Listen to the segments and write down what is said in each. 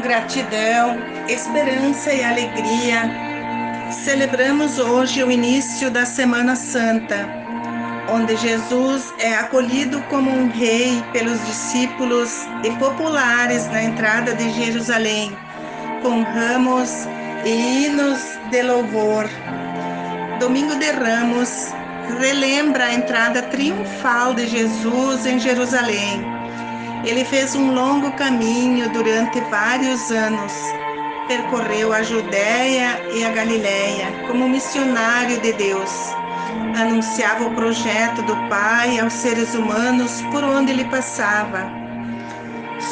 gratidão, esperança e alegria, celebramos hoje o início da Semana Santa, onde Jesus é acolhido como um rei pelos discípulos e populares na entrada de Jerusalém, com ramos e hinos de louvor. Domingo de Ramos relembra a entrada triunfal de Jesus em Jerusalém ele fez um longo caminho durante vários anos. Percorreu a Judéia e a Galiléia como missionário de Deus. Anunciava o projeto do Pai aos seres humanos por onde ele passava.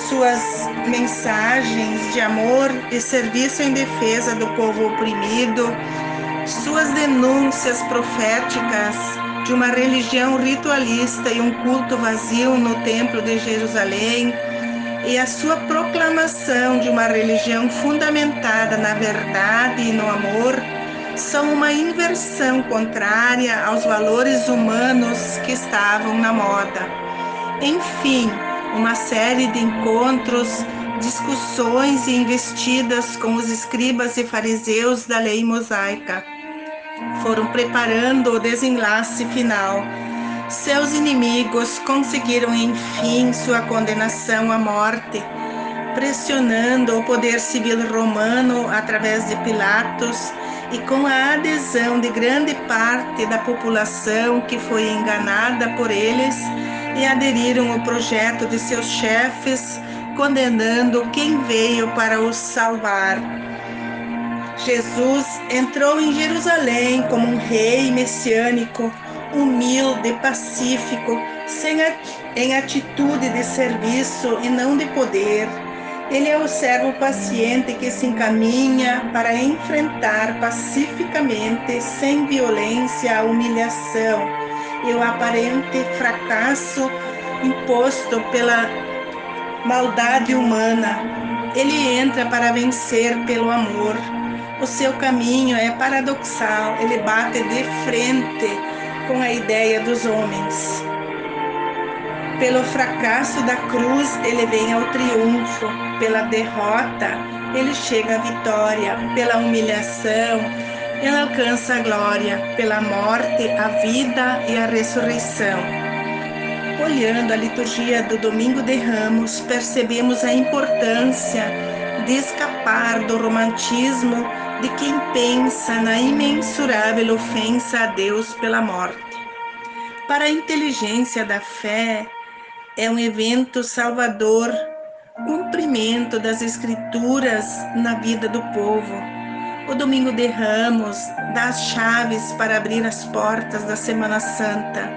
Suas mensagens de amor e serviço em defesa do povo oprimido, suas denúncias proféticas de uma religião ritualista e um culto vazio no Templo de Jerusalém, e a sua proclamação de uma religião fundamentada na verdade e no amor são uma inversão contrária aos valores humanos que estavam na moda. Enfim, uma série de encontros, discussões e investidas com os escribas e fariseus da lei mosaica foram preparando o desenlace final. Seus inimigos conseguiram, enfim, sua condenação à morte, pressionando o poder civil romano através de Pilatos e com a adesão de grande parte da população que foi enganada por eles e aderiram ao projeto de seus chefes, condenando quem veio para os salvar. Jesus entrou em Jerusalém como um rei messiânico, humilde, pacífico, sem em atitude de serviço e não de poder. Ele é o servo paciente que se encaminha para enfrentar pacificamente, sem violência, a humilhação e o aparente fracasso imposto pela maldade humana. Ele entra para vencer pelo amor o seu caminho é paradoxal, ele bate de frente com a ideia dos homens. Pelo fracasso da cruz, ele vem ao triunfo, pela derrota, ele chega à vitória, pela humilhação, ele alcança a glória, pela morte, a vida e a ressurreição. Olhando a liturgia do Domingo de Ramos, percebemos a importância de escapar do romantismo de quem pensa na imensurável ofensa a Deus pela morte. Para a inteligência da fé, é um evento salvador, cumprimento das Escrituras na vida do povo. O Domingo de Ramos dá as chaves para abrir as portas da Semana Santa,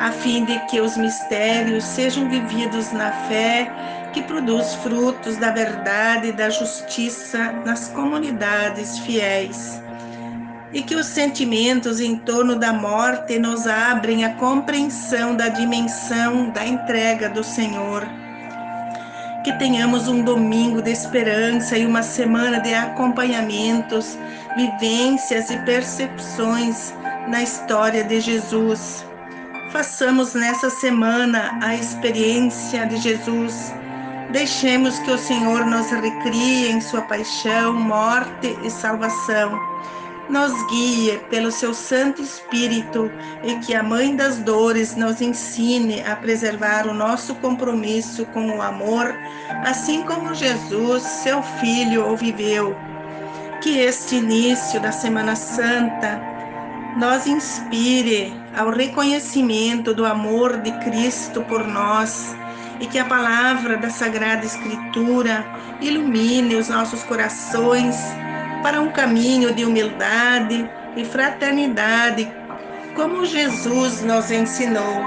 a fim de que os mistérios sejam vividos na fé que produz frutos da verdade e da justiça nas comunidades fiéis. E que os sentimentos em torno da morte nos abrem a compreensão da dimensão da entrega do Senhor. Que tenhamos um domingo de esperança e uma semana de acompanhamentos, vivências e percepções na história de Jesus. Façamos nessa semana a experiência de Jesus Deixemos que o Senhor nos recrie em sua paixão, morte e salvação. Nos guie pelo seu Santo Espírito e que a Mãe das Dores nos ensine a preservar o nosso compromisso com o amor, assim como Jesus, seu Filho, o viveu. Que este início da Semana Santa nos inspire ao reconhecimento do amor de Cristo por nós e que a palavra da Sagrada Escritura ilumine os nossos corações para um caminho de humildade e fraternidade, como Jesus nos ensinou.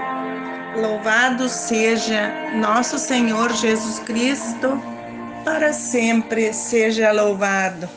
Louvado seja nosso Senhor Jesus Cristo, para sempre seja louvado.